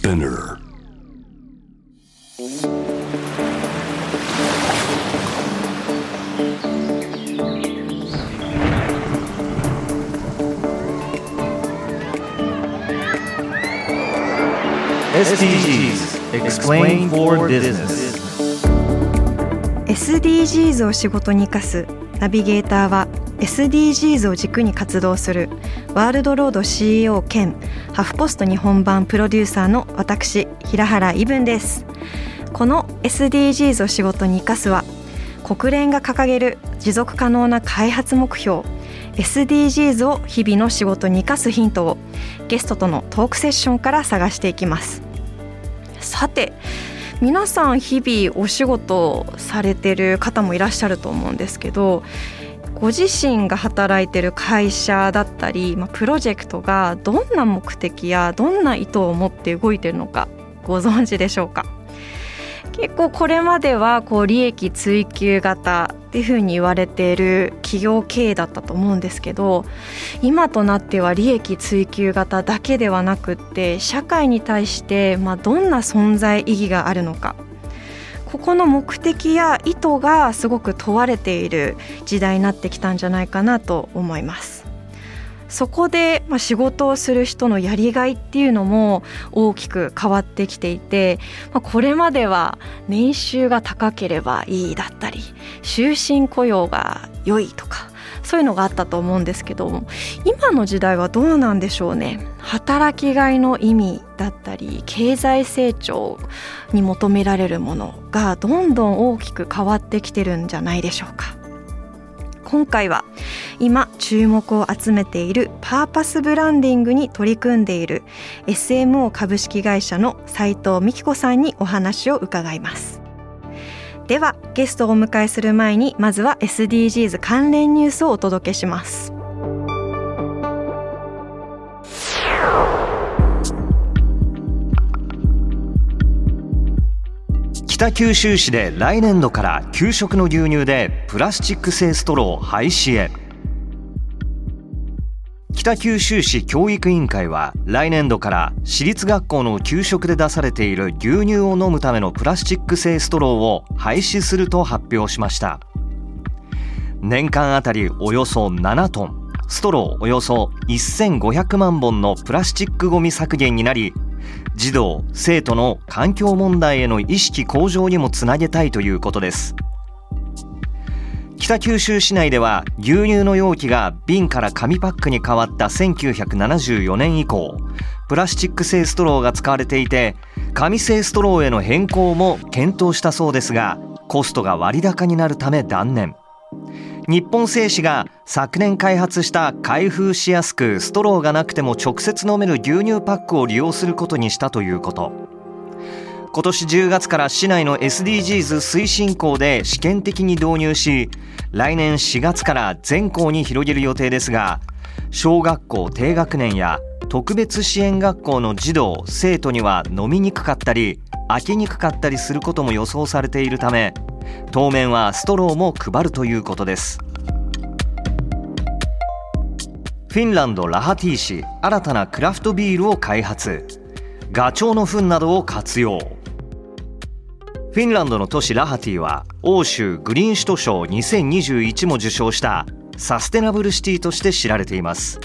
Spinner SDGs Explain for Business SDGs を仕事に生かすナビゲーターは SDGs を軸に活動するワールドロード CEO 兼ハフポスト日本版プロデューサーの私平原伊文です。この SDGs を仕事に生かすは国連が掲げる持続可能な開発目標 SDGs を日々の仕事に生かすヒントをゲストとのトークセッションから探していきます。さて皆さん日々お仕事されてる方もいらっしゃると思うんですけどご自身が働いてる会社だったり、まあ、プロジェクトがどんな目的やどんな意図を持って動いてるのかご存知でしょうか？結構これまではこう利益追求型っていうふうに言われている企業経営だったと思うんですけど今となっては利益追求型だけではなくって社会に対してまあどんな存在意義があるのかここの目的や意図がすごく問われている時代になってきたんじゃないかなと思います。そこで、まあ、仕事をする人のやりがいっていうのも大きく変わってきていて、まあ、これまでは年収が高ければいいだったり終身雇用が良いとかそういうのがあったと思うんですけど今の時代はどうなんでしょうね働きがいの意味だったり経済成長に求められるものがどんどん大きく変わってきてるんじゃないでしょうか。今回は今注目を集めているパーパスブランディングに取り組んでいる SMO 株式会社の斉藤美希子さんにお話を伺いますではゲストをお迎えする前にまずは SDGs 関連ニュースをお届けします。北九州市で来年度から給食の牛乳でプラスチック製ストロー廃止へ。北九州市教育委員会は来年度から私立学校の給食で出されている牛乳を飲むためのプラスチック製ストローを廃止すると発表しました。年間あたりおよそ7トン。ストローおよそ1500万本のプラスチックごみ削減になり児童生徒の環境問題への意識向上にもつなげたいということです。北九州市内では牛乳の容器が瓶から紙パックに変わった1974年以降プラスチック製ストローが使われていて紙製ストローへの変更も検討したそうですがコストが割高になるため断念。日本製紙が昨年開発した開封しやすくストローがなくても直接飲める牛乳パックを利用することにしたということ。今年10月から市内の SDGs 推進校で試験的に導入し来年4月から全校に広げる予定ですが小学校低学年や特別支援学校の児童生徒には飲みにくかったり開けにくかったりすることも予想されているため当面はストローも配るということです。フィンランドラハティ市新たなクラフトビールを開発。ガチョウの糞などを活用。フィンランドの都市ラハティは欧州グリーン首都賞2021も受賞したサステナブルシティとして知られています。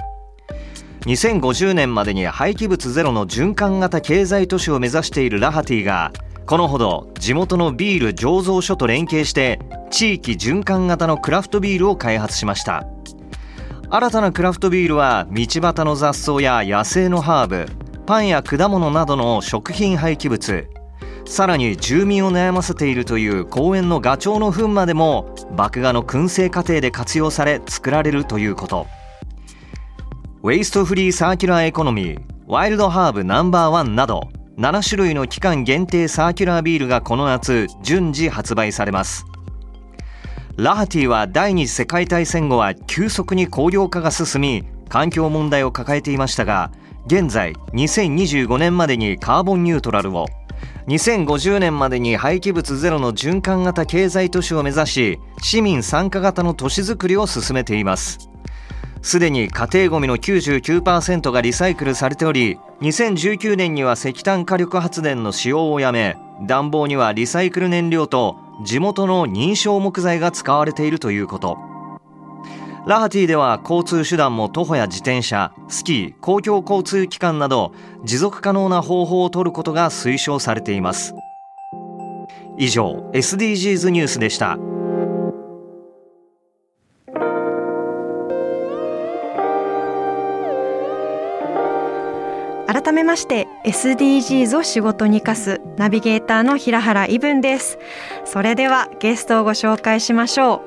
2050年までに廃棄物ゼロの循環型経済都市を目指しているラハティがこのほど地元のビール醸造所と連携して地域循環型のクラフトビールを開発しました。新たなクラフトビールは道端の雑草や野生のハーブパンや果物などの食品廃棄物さらに住民を悩ませているという公園のガチョウの糞までも麦芽の燻製過程で活用され作られるということ。ウェイストフリーサーキュラーエコノミーワイルドハーブナンバーワンなど7種類の期間限定サーキュラービールがこの夏順次発売されます。ラハティは第二次世界大戦後は急速に工業化が進み環境問題を抱えていましたが現在2025年までにカーボンニュートラルを。2050年までに廃棄物ゼロの循環型経済都市を目指し市民参加型の都市づくりを進めています。すでに家庭ごみの99%がリサイクルされており2019年には石炭火力発電の使用をやめ暖房にはリサイクル燃料と地元の認証木材が使われているということ。ラハティでは交通手段も徒歩や自転車スキー公共交通機関など持続可能な方法を取ることが推奨されています。以上 SDGs ニュースでした。改めまして SDGs を仕事に生かすナビゲーターの平原伊文です。それではゲストをご紹介しましょ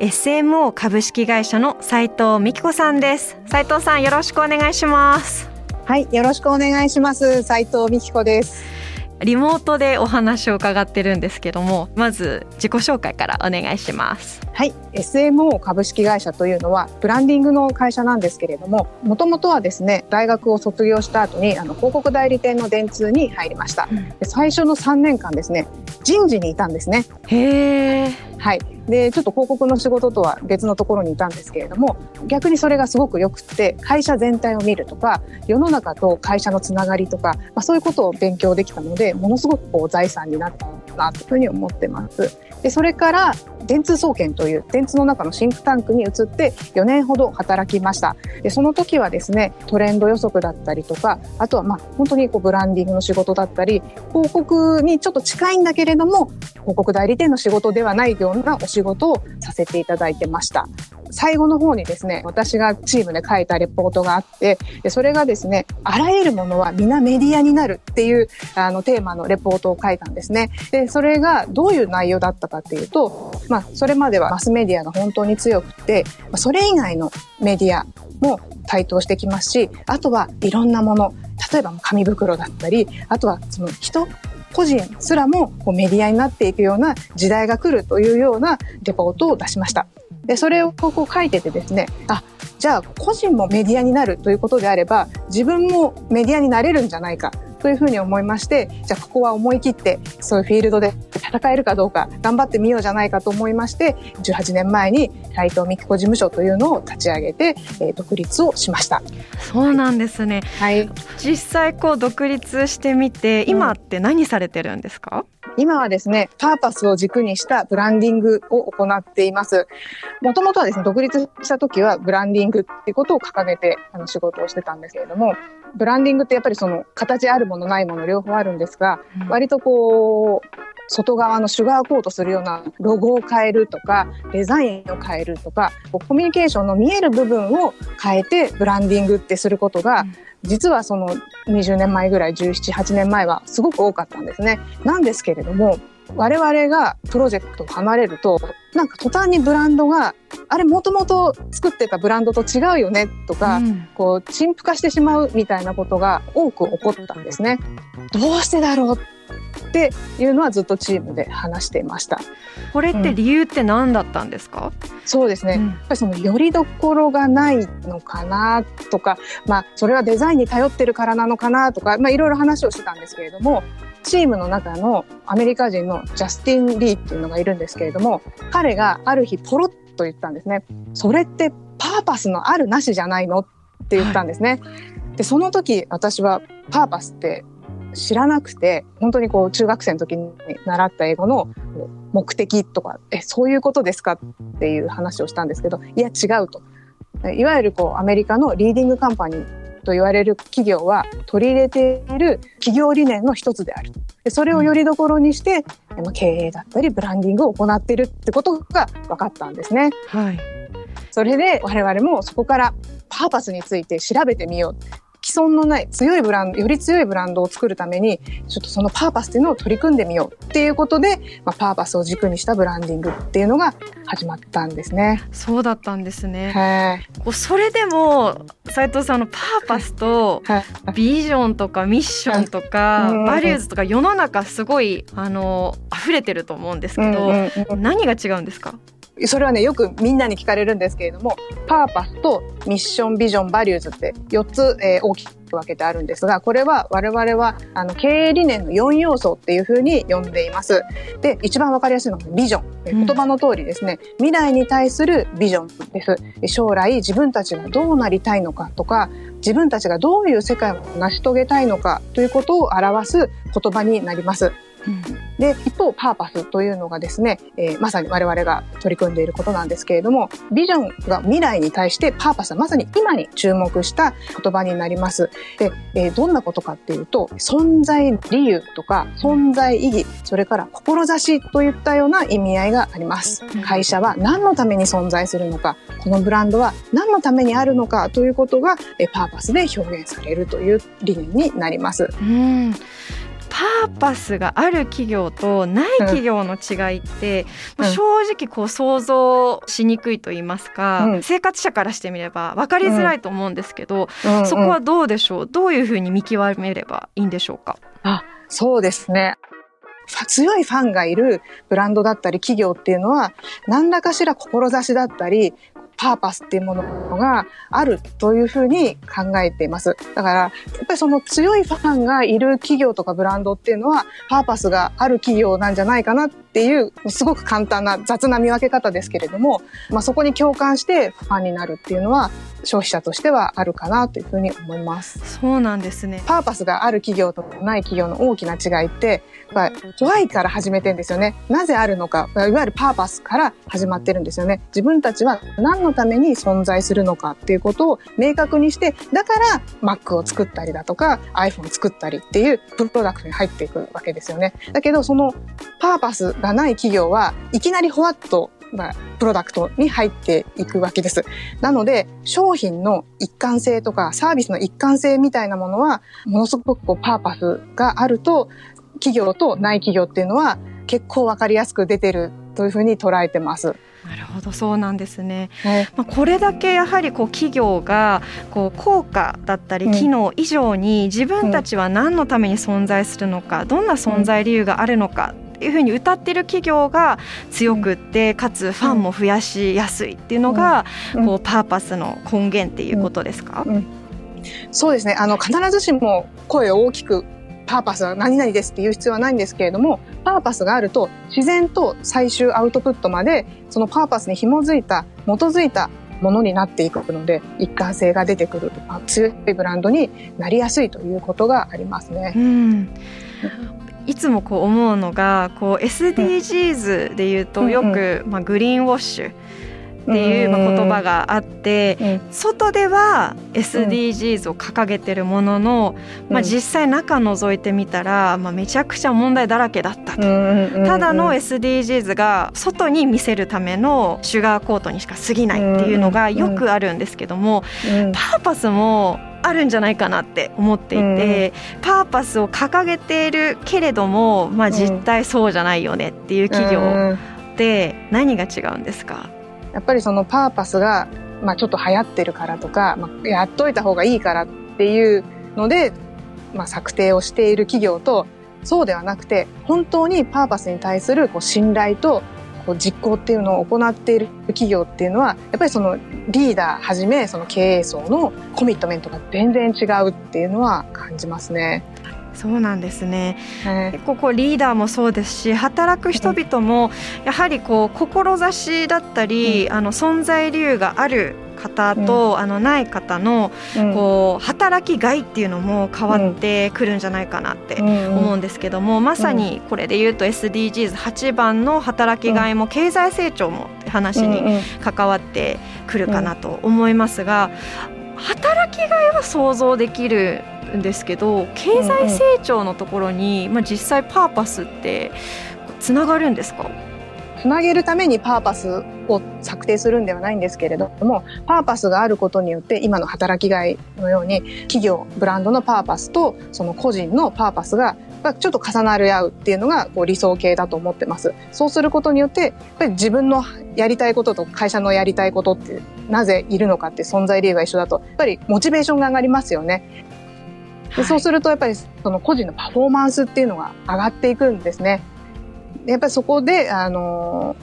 う。SMO 株式会社の斉藤美希子さんです。斉藤さんよろしくお願いします。はいよろしくお願いします。斉藤美希子です。リモートでお話を伺ってるんですけどもまず自己紹介からお願いします。はい。SMO 株式会社というのはブランディングの会社なんですけれどももともとはですね大学を卒業した後にあの広告代理店の電通に入りました、うん、最初の3年間ですね人事にいたんですね。へえはい、でちょっと広告の仕事とは別のところにいたんですけれども逆にそれがすごくよくって会社全体を見るとか世の中と会社のつながりとか、まあ、そういうことを勉強できたのでものすごくこう財産になったなというふうに思ってます。でそれから電通総研という電通の中のシンクタンクに移って4年ほど働きましたでその時はですねトレンド予測だったりとかあとはまあ本当にこうブランディングの仕事だったり広告にちょっと近いんだけれども広告代理店の仕事ではないようなお仕事をさせていただいてました最後の方にですね、私がチームで書いたレポートがあって、でそれがですね、あらゆるものは皆メディアになるっていうあのテーマのレポートを書いたんですね。で、それがどういう内容だったかっていうと、まあ、それまではマスメディアが本当に強くて、それ以外のメディアも台頭してきますし、あとはいろんなもの、例えば紙袋だったり、あとはその人、個人すらもこうメディアになっていくような時代が来るというようなレポートを出しました。で、それをこう書いててですね、あ、じゃあ個人もメディアになるということであれば、自分もメディアになれるんじゃないかというふうに思いまして、じゃあここは思い切ってそういうフィールドで戦えるかどうか頑張ってみようじゃないかと思いまして、18年前に斎藤美希子事務所というのを立ち上げて、えー、独立をしました。そうなんですね。はい。実際こう独立してみて、今って何されてるんですか、うん今はですね、パーパスを軸にしたブランディングを行っています。もともとはですね、独立した時はブランディングっていうことを掲げてあの仕事をしてたんですけれども、ブランディングってやっぱりその形あるものないもの両方あるんですが、割とこう、外側のシュガーコートするようなロゴを変えるとかデザインを変えるとかコミュニケーションの見える部分を変えてブランディングってすることが、実はその20年前ぐらい1718年前はすごく多かったんですね。なんですけれども我々がプロジェクトを離れるとなんか途端にブランドがあれもともと作ってたブランドと違うよねとか、うん、こう陳腐化してしまうみたいなことが多く起こったんですね。どうしてだろうっていうのはずっとチームで話していました。これって理由って何だったんですか、うん、そうですね、うん、やっぱりそのよりどころがないのかなとか、まあ、それはデザインに頼ってるからなのかなとか、まあ、いろいろ話をしてたんですけれどもチームの中のアメリカ人のジャスティン・リーっていうのがいるんですけれども彼がある日ポロッと言ったんですね。それってパーパスのあるなしじゃないの？って言ったんですね、はい、でその時私はパーパスって知らなくて本当にこう中学生の時に習った英語の目的とかえそういうことですかっていう話をしたんですけどいや違うと。いわゆるこうアメリカのリーディングカンパニーと言われる企業は取り入れている企業理念の一つであるでそれをよりどころにして、うん、経営だったりブランディングを行っているってことが分かったんですね。はい、それで我々もそこからパーパスについて調べてみよう既存のない強いブランド、より強いブランドを作るために、ちょっとそのパーパスっていうのを取り組んでみようっていうことで、まあ、パーパスを軸にしたブランディングっていうのが始まったんですね。そうだったんですね。それでも斉藤さんのパーパスとビジョンとかミッションとかバリューズとか世の中すごいあの溢れてると思うんですけど、何が違うんですか？それはね、よくみんなに聞かれるんですけれども、パーパスとミッション、ビジョン、バリューズって4つ、えー、大きく分けてあるんですが、これは我々はあの経営理念の4要素っていうふうに呼んでいます。で、一番分かりやすいのがビジョン。言葉の通りですね、うん、未来に対するビジョンです。将来自分たちがどうなりたいのかとか、自分たちがどういう世界を成し遂げたいのかということを表す言葉になります。で一方パーパスというのがですね、えー、まさに我々が取り組んでいることなんですけれどもビジョンが未来に対してパーパスはまさに今に注目した言葉になります。で、えー、どんなことかっていうと存在理由とか存在意義それから志といったような意味合いがあります。会社は何のために存在するのかこのブランドは何のためにあるのかということが、えー、パーパスで表現されるという理念になります。うんパーパスがある企業とない企業の違いって、うん、正直こう想像しにくいと言いますか、うん、生活者からしてみれば分かりづらいと思うんですけど、うん、そこはどうでしょう？どういうふうに見極めればいいんでしょうか？あそうですね。強いファンがいるブランドだったり企業っていうのは何らかしら志だったりパーパスっていうものがあるというふうに考えています。だから、やっぱりその強いファンがいる企業とかブランドっていうのは、パーパスがある企業なんじゃないかなっていう、すごく簡単な雑な見分け方ですけれども、まあ、そこに共感してファンになるっていうのは、消費者としてはあるかなというふうに思います。そうなんですね。パーパスがある企業とない企業の大きな違いって、やっぱり Y から始めてんですよね。なぜあるのか、いわゆるパーパスから始まってるんですよね。自分たちは何のために存在するのかっていうことを明確にして、だから Mac を作ったりだとか iPhone 作ったりっていうプロダクトに入っていくわけですよね。だけどそのパーパスがない企業はいきなりほわっとまあ、プロダクトに入っていくわけです。なので、商品の一貫性とかサービスの一貫性みたいなものは、ものすごくこうパーパスがあると、企業とない企業っていうのは結構わかりやすく出てるというふうに捉えてます。なるほどそうなんですね、まあ、これだけやはりこう企業がこう効果だったり機能以上に自分たちは何のために存在するのかどんな存在理由があるのかいうふうに歌ってる企業が強くってかつファンも増やしやすいっていうのがこうパーパスの根源っていうことですか、そうですね。あの必ずしも声を大きくパーパスは何々ですっていう必要はないんですけれどもパーパスがあると自然と最終アウトプットまでそのパーパスに紐づいた基づいたものになっていくので一貫性が出てくる強いブランドになりやすいということがありますね。うんいつもこう思うのがこう SDGs でいうとよく、まあ、グリーンウォッシュっていうまあ言葉があって、外では SDGs を掲げてるものの、まあ、実際中覗いてみたら、まあ、めちゃくちゃ問題だらけだったと、ただの SDGs が外に見せるためのシュガーコートにしか過ぎないっていうのがよくあるんですけども、パーパスもあるんじゃないかなって思っていて、うん、パーパスを掲げているけれども、まあ、実態そうじゃないよねっていう企業って何が違うんですか、やっぱりそのパーパスが、まあ、ちょっと流行ってるからとか、まあ、やっといた方がいいからっていうので、まあ、策定をしている企業とそうではなくて本当にパーパスに対するこう信頼とこう実行っていうのを行っている企業っていうのはやっぱりそのリーダーはじめその経営層のコミットメントが全然違うっていうのは感じますね。そうなんですね、結構こうリーダーもそうですし働く人々もやはりこう志だったり、うん、あの存在理由がある方と、うん、あのない方の、こう働きがいっていうのも変わってくるんじゃないかなって思うんですけども、まさにこれで言うと SDGs8 番の働きがいも経済成長も話に関わってくるかなと思いますが働きがいは想像できるんですけど経済成長のところに、まあ、実際パーパスってつながるんですか？つなげるためにパーパスを策定するんではないんですけれどもパーパスがあることによって今の働きがいのように企業ブランドのパーパスとその個人のパーパスがちょっと重なり合うっていうのがこう理想形だと思ってます。そうすることによってやっぱり自分のやりたいことと会社のやりたいことってなぜいるのかって存在理由が一緒だとやっぱりモチベーションが上がりますよね。でそうするとやっぱりその個人のパフォーマンスっていうのが上がっていくんですね。やっぱりそこで、あの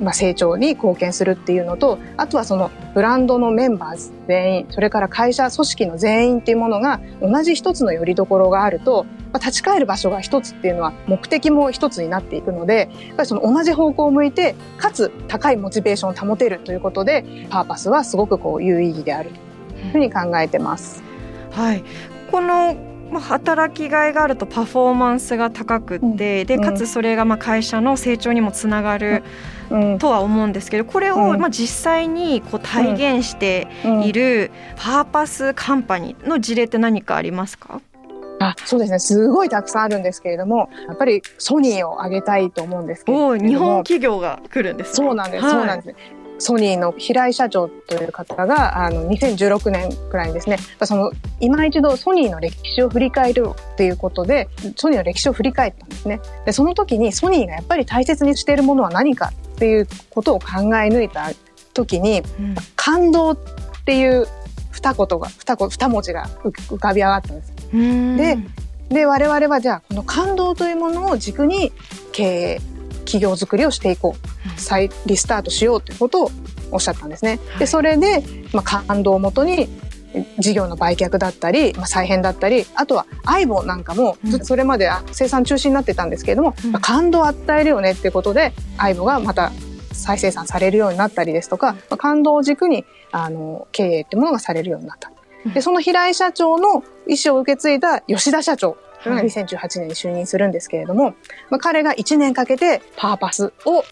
まあ、成長に貢献するっていうのとあとはそのブランドのメンバーズ全員それから会社組織の全員っていうものが同じ一つのよりどころがあると、まあ、立ち返る場所が一つっていうのは目的も一つになっていくのでやっぱりその同じ方向を向いてかつ高いモチベーションを保てるということでパーパスはすごくこう有意義であるというふうに考えてます。はい、このまあ、働きがいがあるとパフォーマンスが高くって、うん、でかつそれがまあ会社の成長にもつながるとは思うんですけどこれをまあ実際にこう体現しているパーパスカンパニーの事例って何かありますか？あそうですね。すごいたくさんあるんですけれどもやっぱりソニーを挙げたいと思うんですけど日本企業が来るんです、ね、そうなんです、はい、そうなんですソニーの平井社長という方が、あの、2016年くらいにですね、その、今一度ソニーの歴史を振り返るっていうことで、ソニーの歴史を振り返ったんですね。で、その時にソニーがやっぱり大切にしているものは何かっていうことを考え抜いた時に、うん、感動っていう二言が、二二文字が浮かび上がったんです。で、で、我々はじゃあ、この感動というものを軸に経営、企業づくりをしていこう、再リスタートしようということをおっしゃったんですね。でそれで、まあ、感動をもとに事業の売却だったり、まあ、再編だったりあとは相棒なんかもそれまで生産中止になってたんですけれども、まあ、感動を与えるよねっていうことで相棒がまた再生産されるようになったりですとか、まあ、感動を軸にあの経営ってものがされるようになった。でその平井社長の意思を受け継いだ吉田社長それが2018年に就任するんですけれども、まあ、彼が1年かけてパーパスを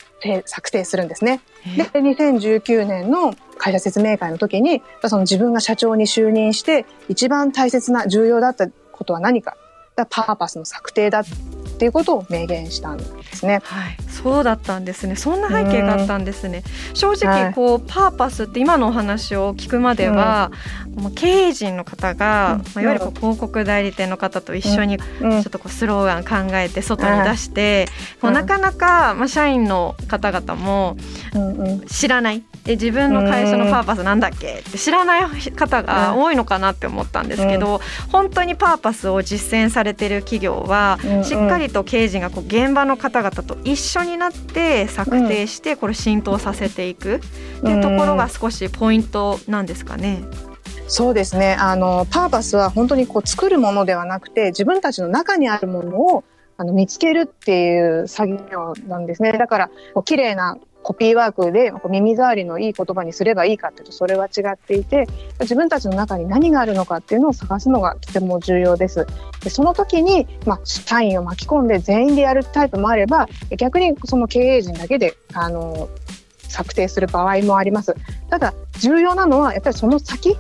策定するんですね。で、2019年の会社説明会の時に、その自分が社長に就任して一番大切な重要だったことは何か、パーパスの策定だっていうことを明言したんですね。はい、そうだったんですね。そんな背景があったんですね。正直こう、はい、パーパスって今のお話を聞くまでは、うん、経営陣の方が、うん、まあ、いわゆるこう広告代理店の方と一緒にちょっとこうスローガン考えて外に出して、こうなかなかまあ社員の方々も知らない。で自分の会社のパーパスなんだっけって知らない方が多いのかなって思ったんですけど、本当にパーパスを実践されてる企業はしっかりと経営陣がこう現場の方々と一緒になって策定してこれ浸透させていくっていうところが少しポイントなんですかね。そうですね。あの、パーパスは本当にこう作るものではなくて、自分たちの中にあるものをあの見つけるっていう作業なんですね。だから、こう綺麗なコピーワークで耳障りのいい言葉にすればいいかっていうとそれは違っていて自分たちの中に何があるのかっていうのを探すのがとても重要です。でその時に、まあ、社員を巻き込んで全員でやるタイプもあれば逆にその経営陣だけであの策定する場合もあります。ただ重要なのはやっぱりその先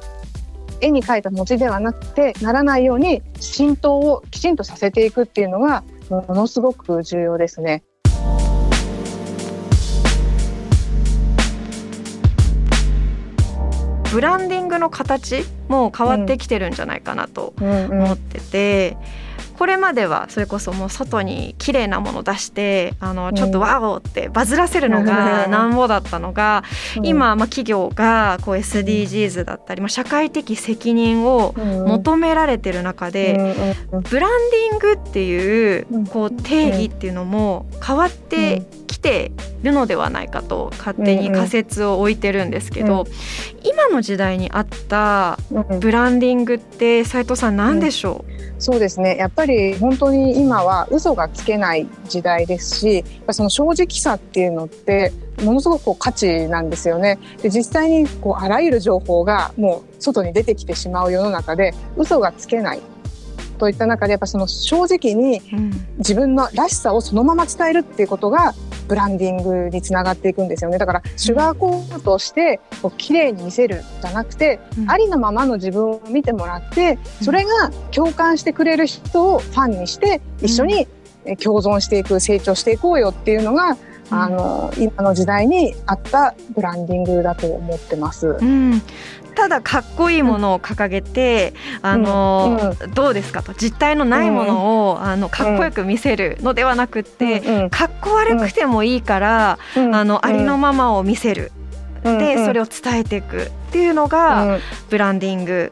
絵に描いた文字ではなくてならないように浸透をきちんとさせていくっていうのがものすごく重要ですね。ブランディングの形も変わってきてるんじゃないかなと思ってて。これまではそれこそもう外に綺麗なもの出してあのちょっとワオってバズらせるのがなんぼだったのが、今、まあ、企業がこう SDGs だったり、まあ、社会的責任を求められてる中で、ブランディングっていうこう定義っていうのも変わってきてるのではないかと勝手に仮説を置いてるんですけど、今の時代に合ったブランディングって斉藤さん何でしょう、うん、そうですね。やっぱり本当に今は嘘がつけない時代ですしその正直さっていうのってものすごくこう価値なんですよね。で実際にこうあらゆる情報がもう外に出てきてしまう世の中で嘘がつけないといった中でやっぱその正直に自分のらしさをそのまま伝えるっていうことがブランディングにつながっていくんですよね。だからシュガーコートしてこう綺麗に見せるじゃなくて、うん、ありのままの自分を見てもらってそれが共感してくれる人をファンにして一緒に共存していく成長していこうよっていうのがあの今の時代に合ったブランディングだと思ってます。うん、ただかっこいいものを掲げて、うん、あの、うん、どうですかと実体のないものを、あのかっこよく見せるのではなくて、かっこ悪くてもいいから、あのありのままを見せる、でそれを伝えていくっていうのが、ブランディング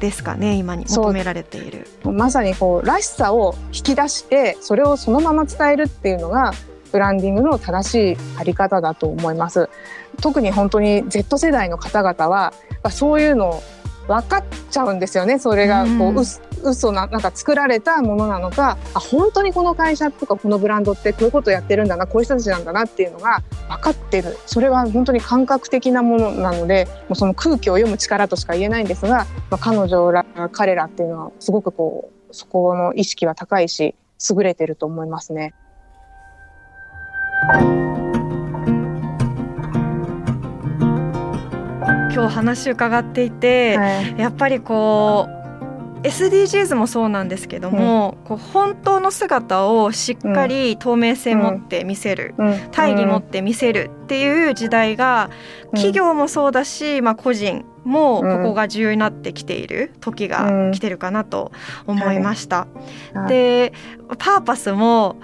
ですかね今に求められている。まさにこうらしさを引き出してそれをそのまま伝えるっていうのがブランディングの正しいあり方だと思います。特に本当に Z 世代の方々はそういうの分かっちゃうんですよね。それがこう、うん、嘘ななんか作られたものなのか。あ本当にこの会社とかこのブランドってこういうことやってるんだなこういう人たちなんだなっていうのが分かってる。それは本当に感覚的なものなのでもうその空気を読む力としか言えないんですが、まあ、彼女ら彼らっていうのはすごくこうそこの意識は高いし優れてると思いますね。今日話伺っていて、はい、やっぱりこう SDGs もそうなんですけども、うん、こう本当の姿をしっかり透明性持って見せる、うん、大義持って見せるっていう時代が企業もそうだし、まあ、個人もここが重要になってきている時が来てるかなと思いました。でパーパスも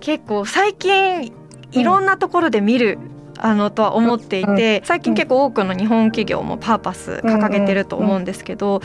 結構最近いろんなところで見るあのとは思っていて最近結構多くの日本企業もパーパス掲げてると思うんですけど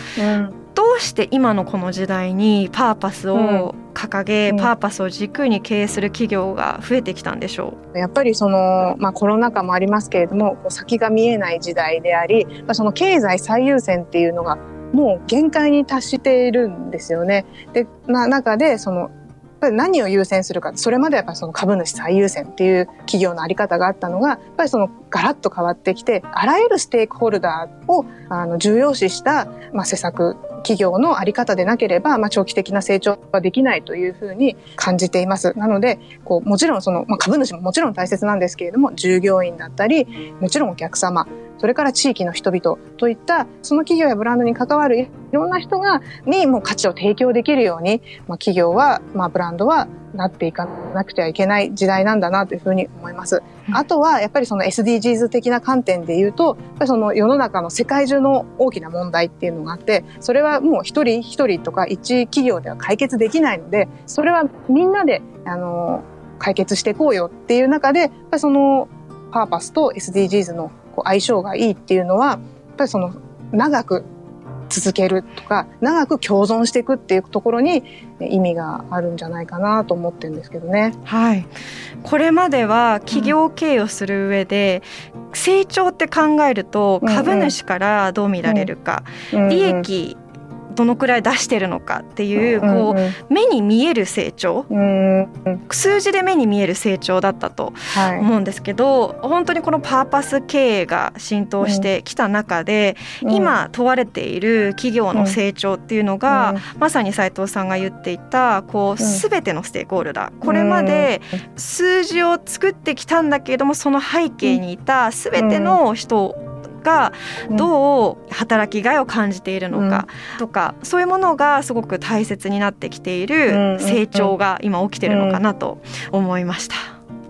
どうして今のこの時代にパーパスを掲げ、パーパスを軸に経営する企業が増えてきたんでしょう？やっぱりその、まあ、コロナ禍もありますけれども先が見えない時代でありその経済最優先っていうのがもう限界に達しているんですよね。で、まあ、中でそのぱり何を優先するかそれまでやっぱその株主最優先っていう企業のあり方があったのがやっぱりそのガラッと変わってきてあらゆるステークホルダーをあの重要視した、まあ、施策企業のあり方でなければ、まあ、長期的な成長はできないというふうに感じています。なので、こう、もちろんその、まあ、株主ももちろん大切なんですけれども、従業員だったり、もちろんお客様、それから地域の人々といった、その企業やブランドに関わるいろんな人が、にも価値を提供できるように、まあ、企業は、まあ、ブランドはなっていかなくてはいけない時代なんだなというふうに思います。あとは、やっぱりその SDGs 的な観点で言うと、やっぱりその世の中の世界中の大きな問題っていうのがあって、それはもう一人一人とか一企業では解決できないので、それはみんなで、あの、解決していこうよっていう中で、やっぱりそのパーパスと SDGs の相性がいいっていうのは、やっぱりその長く続けるとか長く共存していくっていうところに意味があるんじゃないかなと思ってるんですけどね。はい、これまでは企業経営をする上で、成長って考えると株主からどう見られるか、利益どのくらい出してるのかっていうこう目に見える成長。数字で目に見える成長だったと思うんですけど本当にこのパーパス経営が浸透してきた中で今問われている企業の成長っていうのがまさに斉藤さんが言っていたこう全てのステークホルダー。これまで数字を作ってきたんだけれどもその背景にいた全ての人がどう働きがいを感じているのかとか、そういうものがすごく大切になってきている成長が今起きてるのかなと思いました。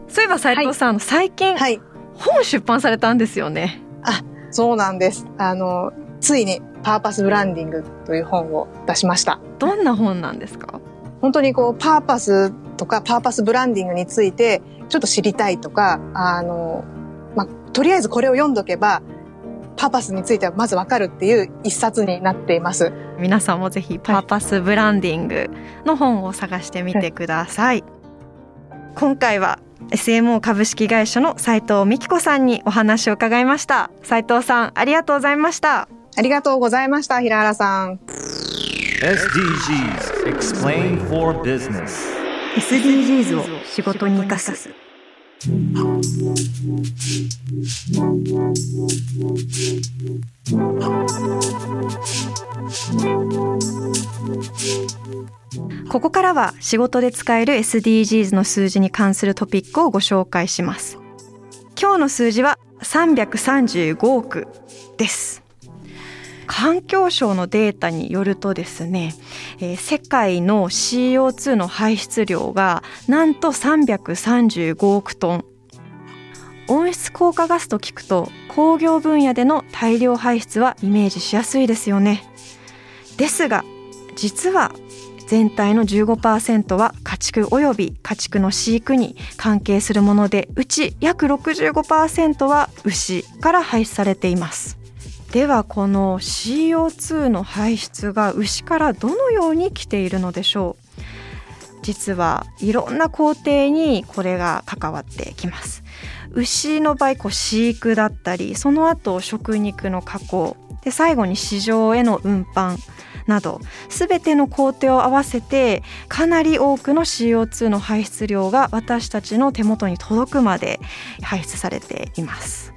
そういえば斉藤さん、はい、最近、はい、本出版されたんですよね。あ、そうなんです。あのついにパーパスブランディングという本を出しました。どんな本なんですか？本当にこうパーパスとかパーパスブランディングについてちょっと知りたいとか、あの、まあ、とりあえずこれを読んどけばパーパスについてはまずわかるっていう一冊になっています。皆さんもぜひパーパスブランディングの本を探してみてください。はい、今回は SMO 株式会社の斉藤美希子さんにお話を伺いました。斉藤さん、ありがとうございました。ありがとうございました、平原さん。SDGs Explain for Business SDGs を仕事に生かす。ここからは仕事で使える SDGs の数字に関するトピックをご紹介します。今日の数字は335億です。環境省のデータによるとですね、えー、世界の CO2 の排出量がなんと335億トン。温室効果ガスと聞くと工業分野での大量排出はイメージしやすいですよね。ですが実は全体の15%は家畜及び家畜の飼育に関係するものでうち約65%は牛から排出されています。ではこの CO2 の排出が牛からどのように来ているのでしょう。実はいろんな工程にこれが関わってきます。牛の場合こう飼育だったりその後食肉の加工で最後に市場への運搬など全ての工程を合わせてかなり多くの CO2 の排出量が私たちの手元に届くまで排出されています。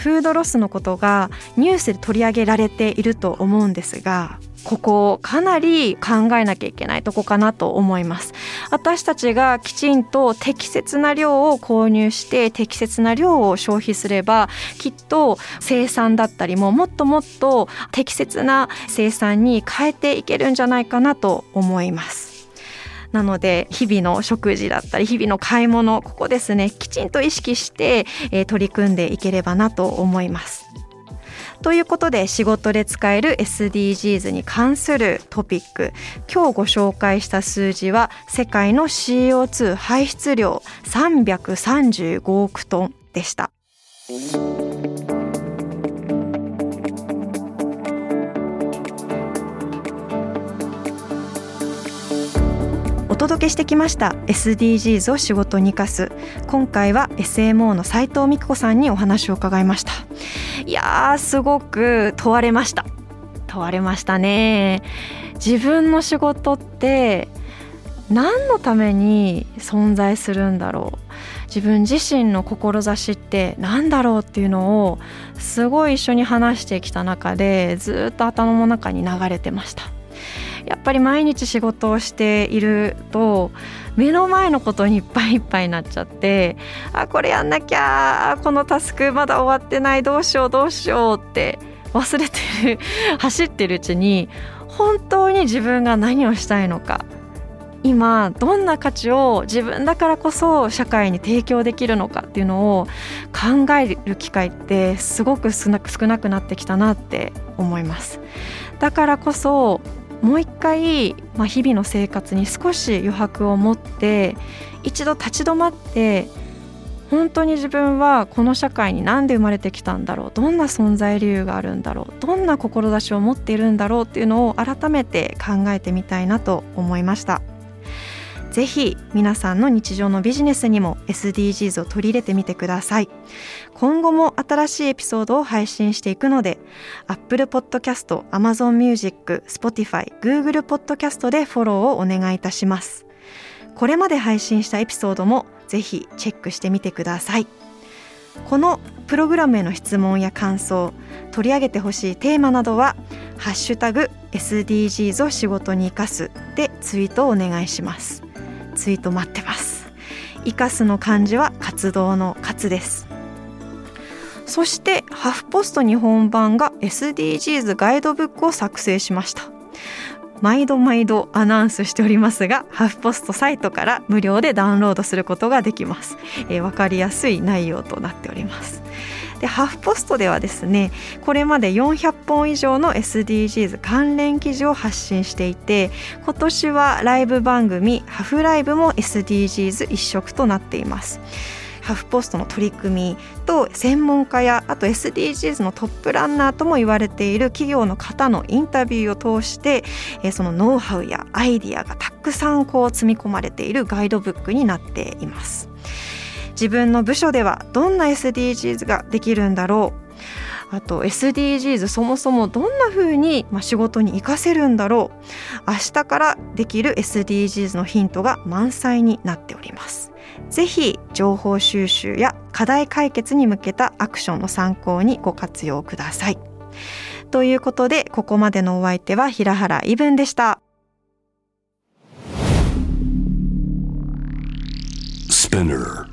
フードロスのことがニュースで取り上げられていると思うんですがここかなり考えなきゃいけないとこかなと思います。私たちがきちんと適切な量を購入して適切な量を消費すればきっと生産だったりももっともっと適切な生産に変えていけるんじゃないかなと思います。なので日々の食事だったり日々の買い物ここですねきちんと意識して、えー、取り組んでいければなと思いますということで仕事で使える SDGs に関するトピック今日ご紹介した数字は世界の CO2 排出量335億トンでした。届けしてきました SDGs を仕事に生かす。今回は SMO の斉藤美久子さんにお話を伺いました。いやーすごく問われました。問われましたね。自分の仕事って何のために存在するんだろう。自分自身の志って何だろうっていうのをすごい一緒に話してきた中でずっと頭の中に流れてました。やっぱり毎日仕事をしていると目の前のことにいっぱいいっぱいになっちゃってあこれやんなきゃこのタスクまだ終わってないどうしようどうしようって忘れてる 走ってるうちに本当に自分が何をしたいのか。今どんな価値を自分だからこそ社会に提供できるのかっていうのを考える機会ってすごく少なくなってきたなって思います。だからこそもう一回、まあ、日々の生活に少し余白を持って一度立ち止まって本当に自分はこの社会に何で生まれてきたんだろうどんな存在理由があるんだろうどんな志を持っているんだろうっていうのを改めて考えてみたいなと思いました。ぜひ皆さんの日常のビジネスにも SDGs を取り入れてみてください。今後も新しいエピソードを配信していくので Apple Podcast、Amazon Music、Spotify、Google Podcast でフォローをお願いいたします。これまで配信したエピソードもぜひチェックしてみてください。このプログラムへの質問や感想取り上げてほしいテーマなどは「ハッシュタグ #SDGs を仕事に生かす」でツイートをお願いします。ツイート待ってます。生かすの漢字は活動の活です。そしてハフポスト日本版が SDGs ガイドブックを作成しました。毎度毎度アナウンスしておりますがハフポストサイトから無料でダウンロードすることができます、えー、分かりやすい内容となっております。でハフポストではですねこれまで400本以上の SDGs 関連記事を発信していて今年はライブ番組ハフライブも SDGs 一色となっていますハフポストの取り組みと専門家やあと SDGs のトップランナーとも言われている企業の方のインタビューを通してそのノウハウやアイディアがたくさんこう積み込まれているガイドブックになっています。自分の部署ではどんな SDGs ができるんだろう。あと SDGs そもそもどんな風に仕事に活かせるんだろう。明日からできる SDGs のヒントが満載になっております。ぜひ情報収集や課題解決に向けたアクションの参考にご活用ください。ということでここまでのお相手は平原イブンでした。Spinner.